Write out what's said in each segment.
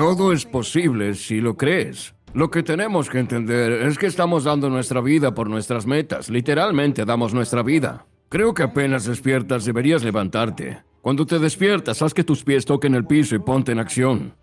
Todo es posible si lo crees. Lo que tenemos que entender es que estamos dando nuestra vida por nuestras metas. Literalmente damos nuestra vida. Creo que apenas despiertas deberías levantarte. Cuando te despiertas, haz que tus pies toquen el piso y ponte en acción.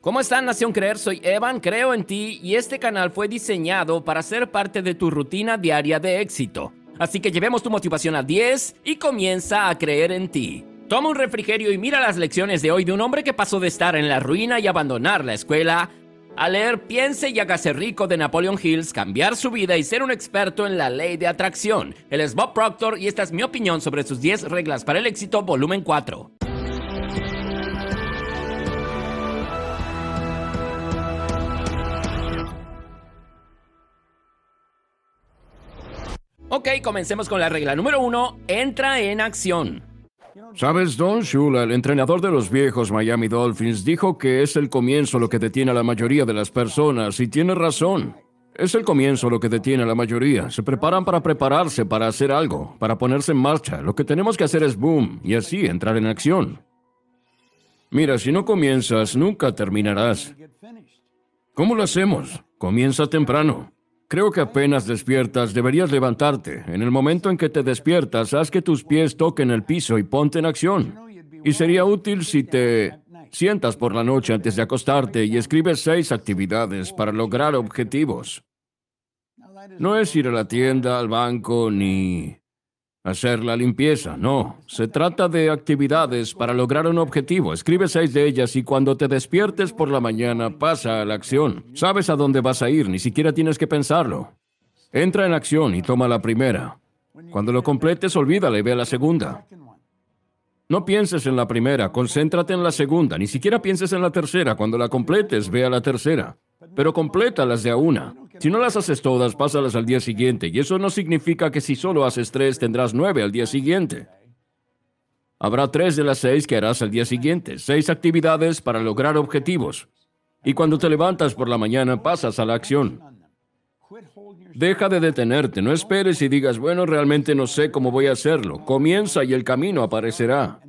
¿Cómo están, Nación Creer? Soy Evan, creo en ti y este canal fue diseñado para ser parte de tu rutina diaria de éxito. Así que llevemos tu motivación a 10 y comienza a creer en ti. Toma un refrigerio y mira las lecciones de hoy de un hombre que pasó de estar en la ruina y abandonar la escuela a leer Piense y hágase rico de Napoleon Hills, cambiar su vida y ser un experto en la ley de atracción. Él es Bob Proctor y esta es mi opinión sobre sus 10 reglas para el éxito, volumen 4. Ok, comencemos con la regla número 1. Entra en acción. Sabes, Don Shula, el entrenador de los viejos Miami Dolphins, dijo que es el comienzo lo que detiene a la mayoría de las personas, y tiene razón. Es el comienzo lo que detiene a la mayoría. Se preparan para prepararse, para hacer algo, para ponerse en marcha. Lo que tenemos que hacer es boom, y así entrar en acción. Mira, si no comienzas, nunca terminarás. ¿Cómo lo hacemos? Comienza temprano. Creo que apenas despiertas deberías levantarte. En el momento en que te despiertas, haz que tus pies toquen el piso y ponte en acción. Y sería útil si te sientas por la noche antes de acostarte y escribes seis actividades para lograr objetivos. No es ir a la tienda, al banco, ni hacer la limpieza, no. Se trata de actividades para lograr un objetivo. Escribe seis de ellas y cuando te despiertes por la mañana pasa a la acción. Sabes a dónde vas a ir, ni siquiera tienes que pensarlo. Entra en acción y toma la primera. Cuando lo completes, olvídala y ve a la segunda. No pienses en la primera, concéntrate en la segunda, ni siquiera pienses en la tercera. Cuando la completes, ve a la tercera. Pero complétalas de a una. Si no las haces todas, pásalas al día siguiente. Y eso no significa que si solo haces tres, tendrás nueve al día siguiente. Habrá tres de las seis que harás al día siguiente. Seis actividades para lograr objetivos. Y cuando te levantas por la mañana, pasas a la acción. Deja de detenerte, no esperes y digas, bueno, realmente no sé cómo voy a hacerlo. Comienza y el camino aparecerá.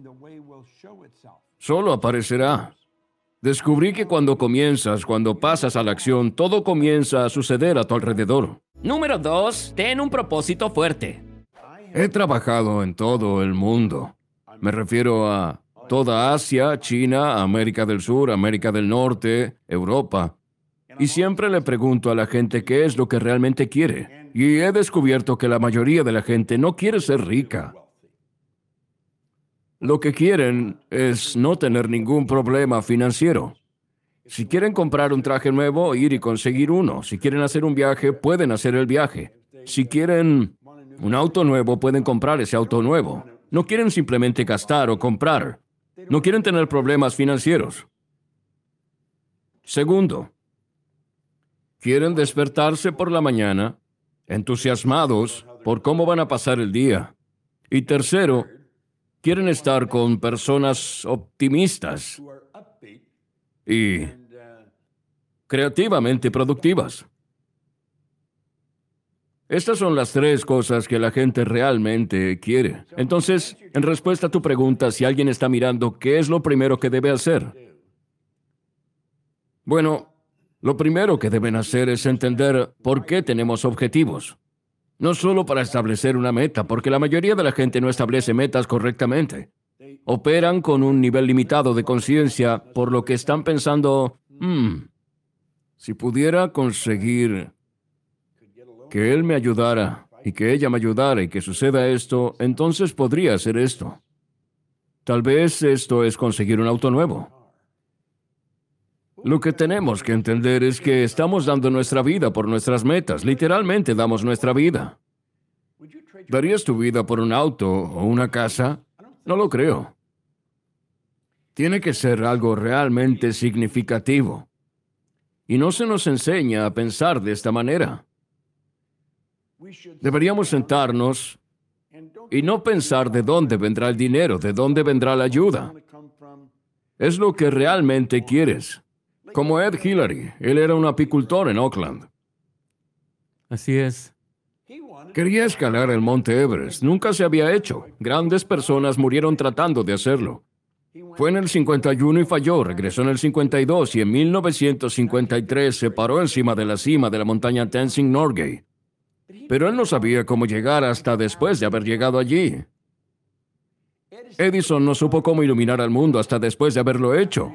Solo aparecerá. Descubrí que cuando comienzas, cuando pasas a la acción, todo comienza a suceder a tu alrededor. Número 2. Ten un propósito fuerte. He trabajado en todo el mundo. Me refiero a toda Asia, China, América del Sur, América del Norte, Europa. Y siempre le pregunto a la gente qué es lo que realmente quiere. Y he descubierto que la mayoría de la gente no quiere ser rica. Lo que quieren es no tener ningún problema financiero. Si quieren comprar un traje nuevo, ir y conseguir uno. Si quieren hacer un viaje, pueden hacer el viaje. Si quieren un auto nuevo, pueden comprar ese auto nuevo. No quieren simplemente gastar o comprar. No quieren tener problemas financieros. Segundo, quieren despertarse por la mañana entusiasmados por cómo van a pasar el día. Y tercero, quieren estar con personas optimistas y creativamente productivas. Estas son las tres cosas que la gente realmente quiere. Entonces, en respuesta a tu pregunta, si alguien está mirando, ¿qué es lo primero que debe hacer? Bueno, lo primero que deben hacer es entender por qué tenemos objetivos. No solo para establecer una meta, porque la mayoría de la gente no establece metas correctamente. Operan con un nivel limitado de conciencia, por lo que están pensando, hmm, si pudiera conseguir que él me ayudara y que ella me ayudara y que suceda esto, entonces podría hacer esto. Tal vez esto es conseguir un auto nuevo. Lo que tenemos que entender es que estamos dando nuestra vida por nuestras metas. Literalmente damos nuestra vida. ¿Darías tu vida por un auto o una casa? No lo creo. Tiene que ser algo realmente significativo. Y no se nos enseña a pensar de esta manera. Deberíamos sentarnos y no pensar de dónde vendrá el dinero, de dónde vendrá la ayuda. Es lo que realmente quieres. Como Ed Hillary, él era un apicultor en Oakland. Así es. Quería escalar el monte Everest. Nunca se había hecho. Grandes personas murieron tratando de hacerlo. Fue en el 51 y falló, regresó en el 52 y en 1953 se paró encima de la cima de la montaña Tenzing Norgay. Pero él no sabía cómo llegar hasta después de haber llegado allí. Edison no supo cómo iluminar al mundo hasta después de haberlo hecho.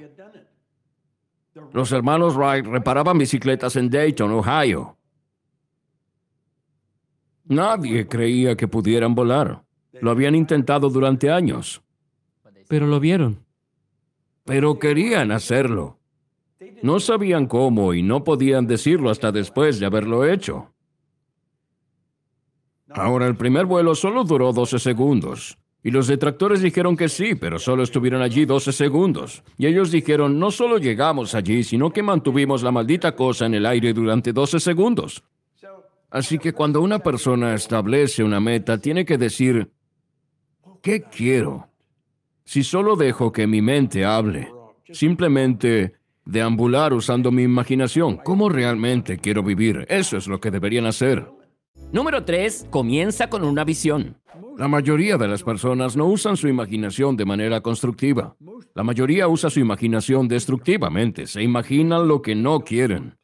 Los hermanos Wright reparaban bicicletas en Dayton, Ohio. Nadie creía que pudieran volar. Lo habían intentado durante años. Pero lo vieron. Pero querían hacerlo. No sabían cómo y no podían decirlo hasta después de haberlo hecho. Ahora, el primer vuelo solo duró 12 segundos. Y los detractores dijeron que sí, pero solo estuvieron allí 12 segundos. Y ellos dijeron, no solo llegamos allí, sino que mantuvimos la maldita cosa en el aire durante 12 segundos. Así que cuando una persona establece una meta, tiene que decir, ¿qué quiero? Si solo dejo que mi mente hable, simplemente deambular usando mi imaginación, ¿cómo realmente quiero vivir? Eso es lo que deberían hacer. Número 3. Comienza con una visión. La mayoría de las personas no usan su imaginación de manera constructiva. La mayoría usa su imaginación destructivamente. Se imaginan lo que no quieren.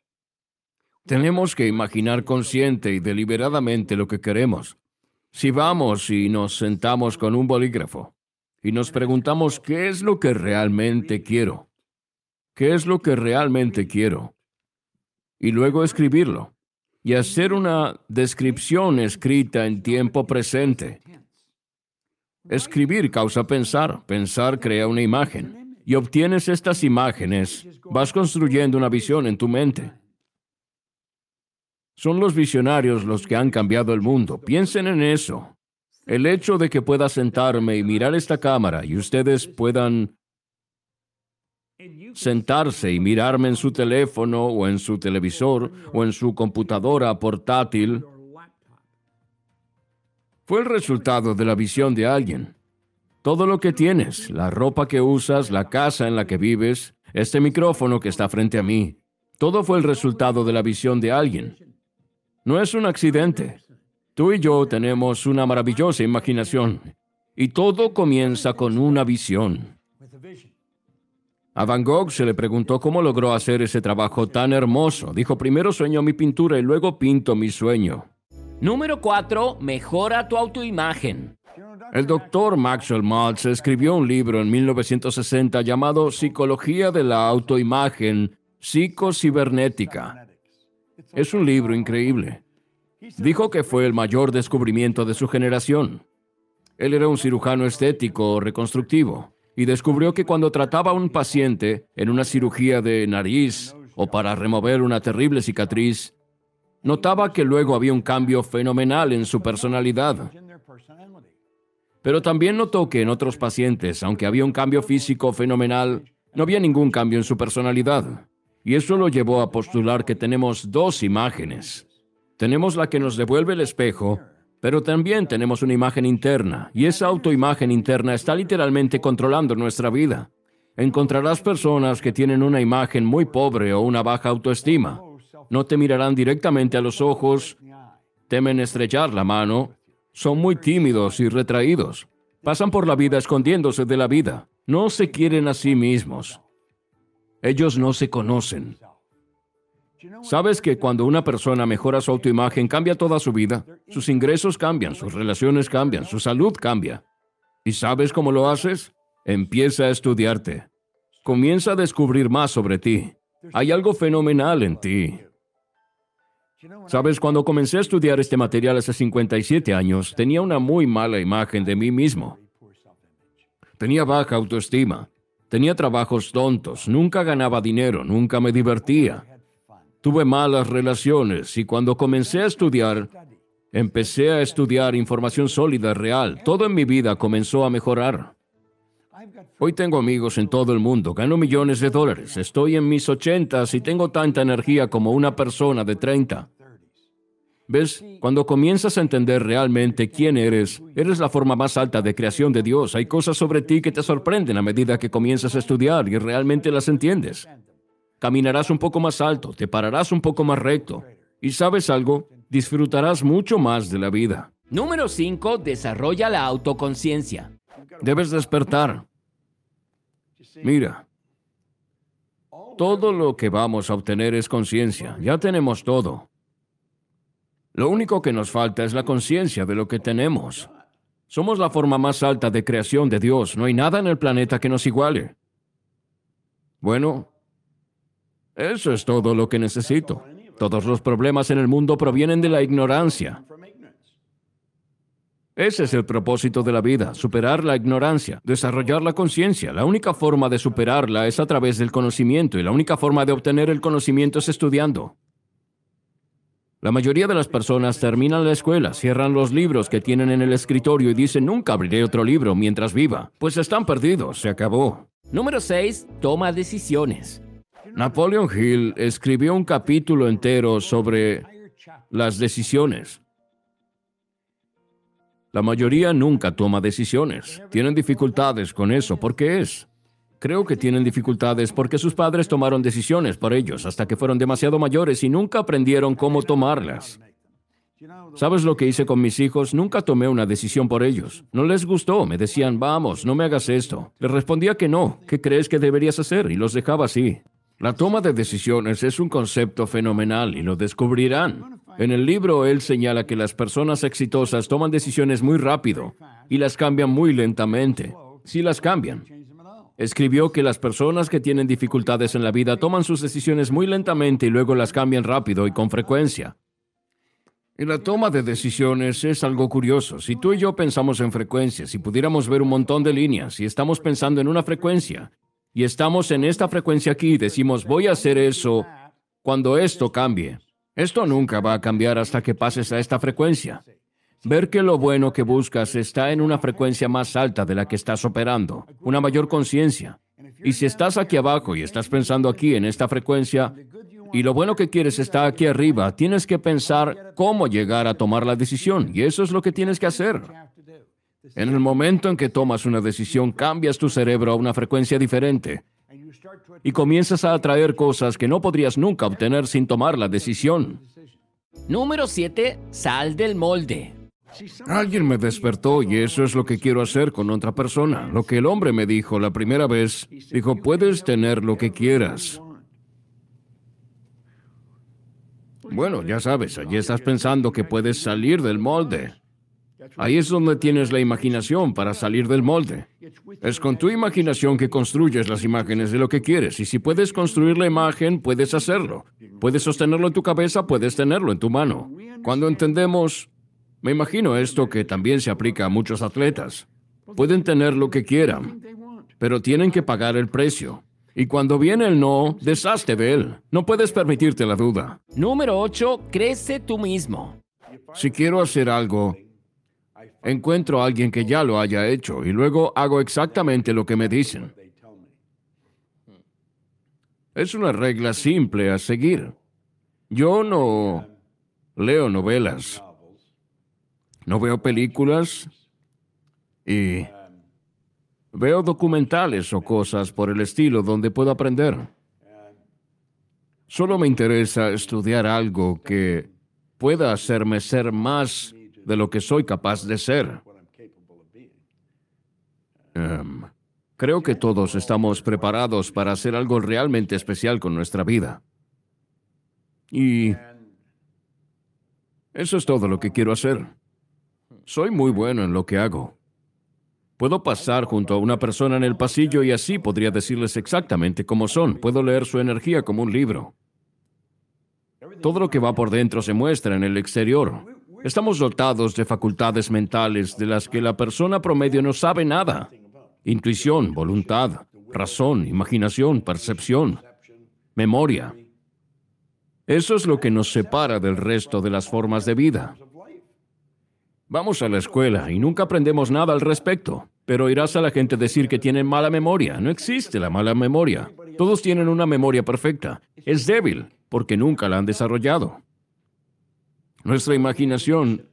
Tenemos que imaginar consciente y deliberadamente lo que queremos. Si vamos y nos sentamos con un bolígrafo y nos preguntamos qué es lo que realmente quiero, qué es lo que realmente quiero, y luego escribirlo y hacer una descripción escrita en tiempo presente. Escribir causa pensar, pensar crea una imagen, y obtienes estas imágenes, vas construyendo una visión en tu mente. Son los visionarios los que han cambiado el mundo. Piensen en eso. El hecho de que pueda sentarme y mirar esta cámara y ustedes puedan sentarse y mirarme en su teléfono o en su televisor o en su computadora portátil fue el resultado de la visión de alguien. Todo lo que tienes, la ropa que usas, la casa en la que vives, este micrófono que está frente a mí, todo fue el resultado de la visión de alguien. No es un accidente. Tú y yo tenemos una maravillosa imaginación y todo comienza con una visión. A Van Gogh se le preguntó cómo logró hacer ese trabajo tan hermoso. Dijo, primero sueño mi pintura y luego pinto mi sueño. Número 4. Mejora tu autoimagen. El doctor Maxwell Maltz escribió un libro en 1960 llamado Psicología de la Autoimagen Psicocibernética. Es un libro increíble. Dijo que fue el mayor descubrimiento de su generación. Él era un cirujano estético reconstructivo y descubrió que cuando trataba a un paciente en una cirugía de nariz o para remover una terrible cicatriz, notaba que luego había un cambio fenomenal en su personalidad. Pero también notó que en otros pacientes, aunque había un cambio físico fenomenal, no había ningún cambio en su personalidad. Y eso lo llevó a postular que tenemos dos imágenes. Tenemos la que nos devuelve el espejo, pero también tenemos una imagen interna, y esa autoimagen interna está literalmente controlando nuestra vida. Encontrarás personas que tienen una imagen muy pobre o una baja autoestima. No te mirarán directamente a los ojos, temen estrechar la mano, son muy tímidos y retraídos. Pasan por la vida escondiéndose de la vida. No se quieren a sí mismos. Ellos no se conocen. ¿Sabes que cuando una persona mejora su autoimagen cambia toda su vida? Sus ingresos cambian, sus relaciones cambian, su salud cambia. ¿Y sabes cómo lo haces? Empieza a estudiarte. Comienza a descubrir más sobre ti. Hay algo fenomenal en ti. Sabes, cuando comencé a estudiar este material hace 57 años, tenía una muy mala imagen de mí mismo. Tenía baja autoestima. Tenía trabajos tontos, nunca ganaba dinero, nunca me divertía. Tuve malas relaciones y cuando comencé a estudiar, empecé a estudiar información sólida, real. Todo en mi vida comenzó a mejorar. Hoy tengo amigos en todo el mundo, gano millones de dólares, estoy en mis ochentas y tengo tanta energía como una persona de 30. ¿Ves? Cuando comienzas a entender realmente quién eres, eres la forma más alta de creación de Dios. Hay cosas sobre ti que te sorprenden a medida que comienzas a estudiar y realmente las entiendes. Caminarás un poco más alto, te pararás un poco más recto. Y sabes algo, disfrutarás mucho más de la vida. Número 5. Desarrolla la autoconciencia. Debes despertar. Mira, todo lo que vamos a obtener es conciencia. Ya tenemos todo. Lo único que nos falta es la conciencia de lo que tenemos. Somos la forma más alta de creación de Dios. No hay nada en el planeta que nos iguale. Bueno, eso es todo lo que necesito. Todos los problemas en el mundo provienen de la ignorancia. Ese es el propósito de la vida, superar la ignorancia, desarrollar la conciencia. La única forma de superarla es a través del conocimiento y la única forma de obtener el conocimiento es estudiando. La mayoría de las personas terminan la escuela, cierran los libros que tienen en el escritorio y dicen nunca abriré otro libro mientras viva. Pues están perdidos, se acabó. Número 6. Toma decisiones. Napoleon Hill escribió un capítulo entero sobre las decisiones. La mayoría nunca toma decisiones. Tienen dificultades con eso. ¿Por qué es? Creo que tienen dificultades porque sus padres tomaron decisiones por ellos hasta que fueron demasiado mayores y nunca aprendieron cómo tomarlas. ¿Sabes lo que hice con mis hijos? Nunca tomé una decisión por ellos. No les gustó. Me decían, vamos, no me hagas esto. Les respondía que no. ¿Qué crees que deberías hacer? Y los dejaba así. La toma de decisiones es un concepto fenomenal y lo descubrirán. En el libro él señala que las personas exitosas toman decisiones muy rápido y las cambian muy lentamente. Si las cambian. Escribió que las personas que tienen dificultades en la vida toman sus decisiones muy lentamente y luego las cambian rápido y con frecuencia. Y la toma de decisiones es algo curioso. Si tú y yo pensamos en frecuencias, si pudiéramos ver un montón de líneas y estamos pensando en una frecuencia, y estamos en esta frecuencia aquí y decimos voy a hacer eso cuando esto cambie. Esto nunca va a cambiar hasta que pases a esta frecuencia. Ver que lo bueno que buscas está en una frecuencia más alta de la que estás operando, una mayor conciencia. Y si estás aquí abajo y estás pensando aquí en esta frecuencia, y lo bueno que quieres está aquí arriba, tienes que pensar cómo llegar a tomar la decisión, y eso es lo que tienes que hacer. En el momento en que tomas una decisión, cambias tu cerebro a una frecuencia diferente y comienzas a atraer cosas que no podrías nunca obtener sin tomar la decisión. Número 7. Sal del molde. Alguien me despertó y eso es lo que quiero hacer con otra persona. Lo que el hombre me dijo la primera vez, dijo, puedes tener lo que quieras. Bueno, ya sabes, allí estás pensando que puedes salir del molde. Ahí es donde tienes la imaginación para salir del molde. Es con tu imaginación que construyes las imágenes de lo que quieres. Y si puedes construir la imagen, puedes hacerlo. Puedes sostenerlo en tu cabeza, puedes tenerlo en tu mano. Cuando entendemos, me imagino esto que también se aplica a muchos atletas. Pueden tener lo que quieran, pero tienen que pagar el precio. Y cuando viene el no, deshazte de él. No puedes permitirte la duda. Número 8. Crece tú mismo. Si quiero hacer algo, encuentro a alguien que ya lo haya hecho y luego hago exactamente lo que me dicen. Es una regla simple a seguir. Yo no leo novelas, no veo películas y veo documentales o cosas por el estilo donde puedo aprender. Solo me interesa estudiar algo que pueda hacerme ser más de lo que soy capaz de ser. Em, creo que todos estamos preparados para hacer algo realmente especial con nuestra vida. Y eso es todo lo que quiero hacer. Soy muy bueno en lo que hago. Puedo pasar junto a una persona en el pasillo y así podría decirles exactamente cómo son. Puedo leer su energía como un libro. Todo lo que va por dentro se muestra en el exterior. Estamos dotados de facultades mentales de las que la persona promedio no sabe nada. Intuición, voluntad, razón, imaginación, percepción, memoria. Eso es lo que nos separa del resto de las formas de vida. Vamos a la escuela y nunca aprendemos nada al respecto, pero irás a la gente decir que tienen mala memoria. No existe la mala memoria. Todos tienen una memoria perfecta. Es débil porque nunca la han desarrollado. Nuestra imaginación,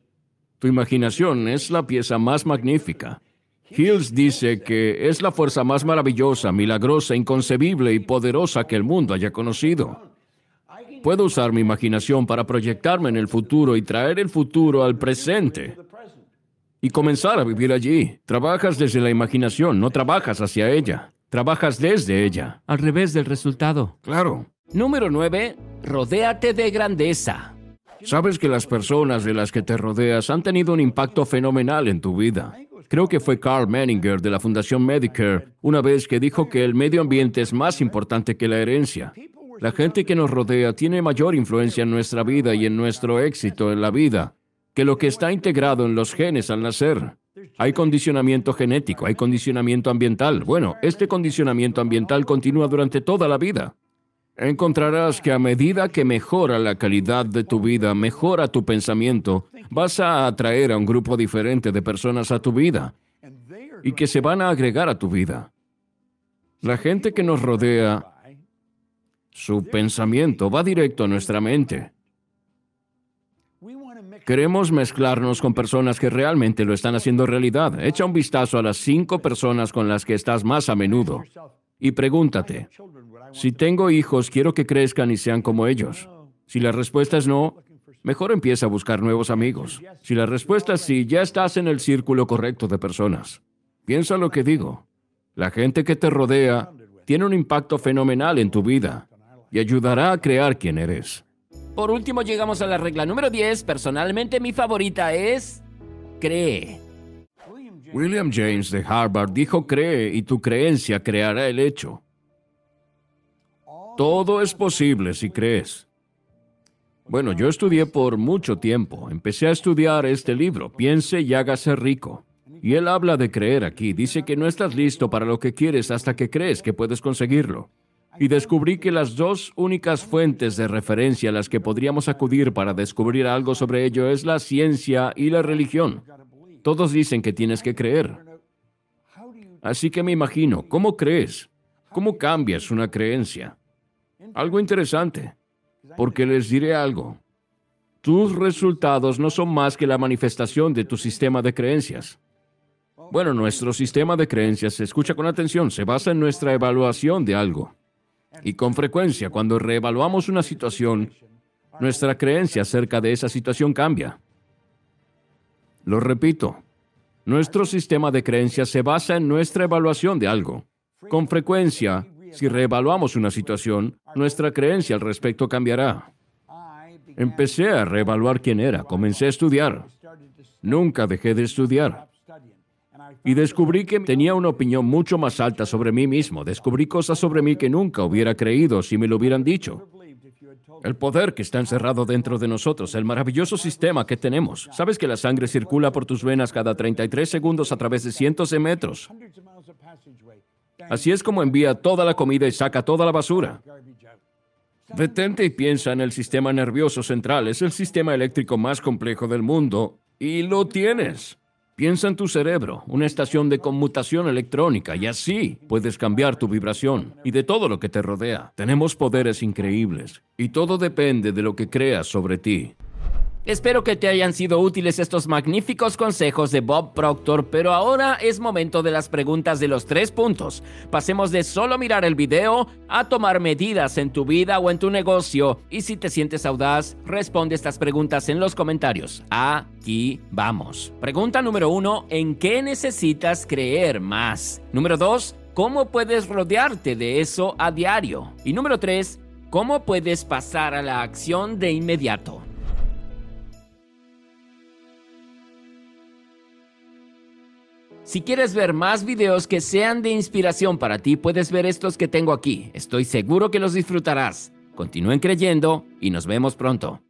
tu imaginación es la pieza más magnífica. Hills dice que es la fuerza más maravillosa, milagrosa, inconcebible y poderosa que el mundo haya conocido. Puedo usar mi imaginación para proyectarme en el futuro y traer el futuro al presente y comenzar a vivir allí. Trabajas desde la imaginación, no trabajas hacia ella. Trabajas desde ella. Al revés del resultado. Claro. Número 9. Rodéate de grandeza. Sabes que las personas de las que te rodeas han tenido un impacto fenomenal en tu vida. Creo que fue Carl Menninger de la Fundación Medicare una vez que dijo que el medio ambiente es más importante que la herencia. La gente que nos rodea tiene mayor influencia en nuestra vida y en nuestro éxito en la vida que lo que está integrado en los genes al nacer. Hay condicionamiento genético, hay condicionamiento ambiental. Bueno, este condicionamiento ambiental continúa durante toda la vida. Encontrarás que a medida que mejora la calidad de tu vida, mejora tu pensamiento, vas a atraer a un grupo diferente de personas a tu vida y que se van a agregar a tu vida. La gente que nos rodea, su pensamiento va directo a nuestra mente. Queremos mezclarnos con personas que realmente lo están haciendo realidad. Echa un vistazo a las cinco personas con las que estás más a menudo y pregúntate, si tengo hijos, quiero que crezcan y sean como ellos. Si la respuesta es no, mejor empieza a buscar nuevos amigos. Si la respuesta es sí, ya estás en el círculo correcto de personas. Piensa lo que digo. La gente que te rodea tiene un impacto fenomenal en tu vida y ayudará a crear quién eres. Por último llegamos a la regla número 10. Personalmente mi favorita es cree. William James de Harvard dijo cree y tu creencia creará el hecho. Todo es posible si crees. Bueno, yo estudié por mucho tiempo. Empecé a estudiar este libro, Piense y hágase rico. Y él habla de creer aquí. Dice que no estás listo para lo que quieres hasta que crees que puedes conseguirlo. Y descubrí que las dos únicas fuentes de referencia a las que podríamos acudir para descubrir algo sobre ello es la ciencia y la religión. Todos dicen que tienes que creer. Así que me imagino, ¿cómo crees? ¿Cómo cambias una creencia? Algo interesante, porque les diré algo. Tus resultados no son más que la manifestación de tu sistema de creencias. Bueno, nuestro sistema de creencias, escucha con atención, se basa en nuestra evaluación de algo. Y con frecuencia, cuando reevaluamos una situación, nuestra creencia acerca de esa situación cambia. Lo repito, nuestro sistema de creencias se basa en nuestra evaluación de algo. Con frecuencia, si reevaluamos una situación, nuestra creencia al respecto cambiará. Empecé a reevaluar quién era, comencé a estudiar. Nunca dejé de estudiar. Y descubrí que tenía una opinión mucho más alta sobre mí mismo. Descubrí cosas sobre mí que nunca hubiera creído si me lo hubieran dicho. El poder que está encerrado dentro de nosotros, el maravilloso sistema que tenemos. ¿Sabes que la sangre circula por tus venas cada 33 segundos a través de cientos de metros? Así es como envía toda la comida y saca toda la basura. Detente y piensa en el sistema nervioso central. Es el sistema eléctrico más complejo del mundo y lo tienes. Piensa en tu cerebro, una estación de conmutación electrónica, y así puedes cambiar tu vibración y de todo lo que te rodea. Tenemos poderes increíbles, y todo depende de lo que creas sobre ti. Espero que te hayan sido útiles estos magníficos consejos de Bob Proctor, pero ahora es momento de las preguntas de los tres puntos. Pasemos de solo mirar el video a tomar medidas en tu vida o en tu negocio. Y si te sientes audaz, responde estas preguntas en los comentarios. Aquí vamos. Pregunta número uno, ¿en qué necesitas creer más? Número dos, ¿cómo puedes rodearte de eso a diario? Y número tres, ¿cómo puedes pasar a la acción de inmediato? Si quieres ver más videos que sean de inspiración para ti, puedes ver estos que tengo aquí. Estoy seguro que los disfrutarás. Continúen creyendo y nos vemos pronto.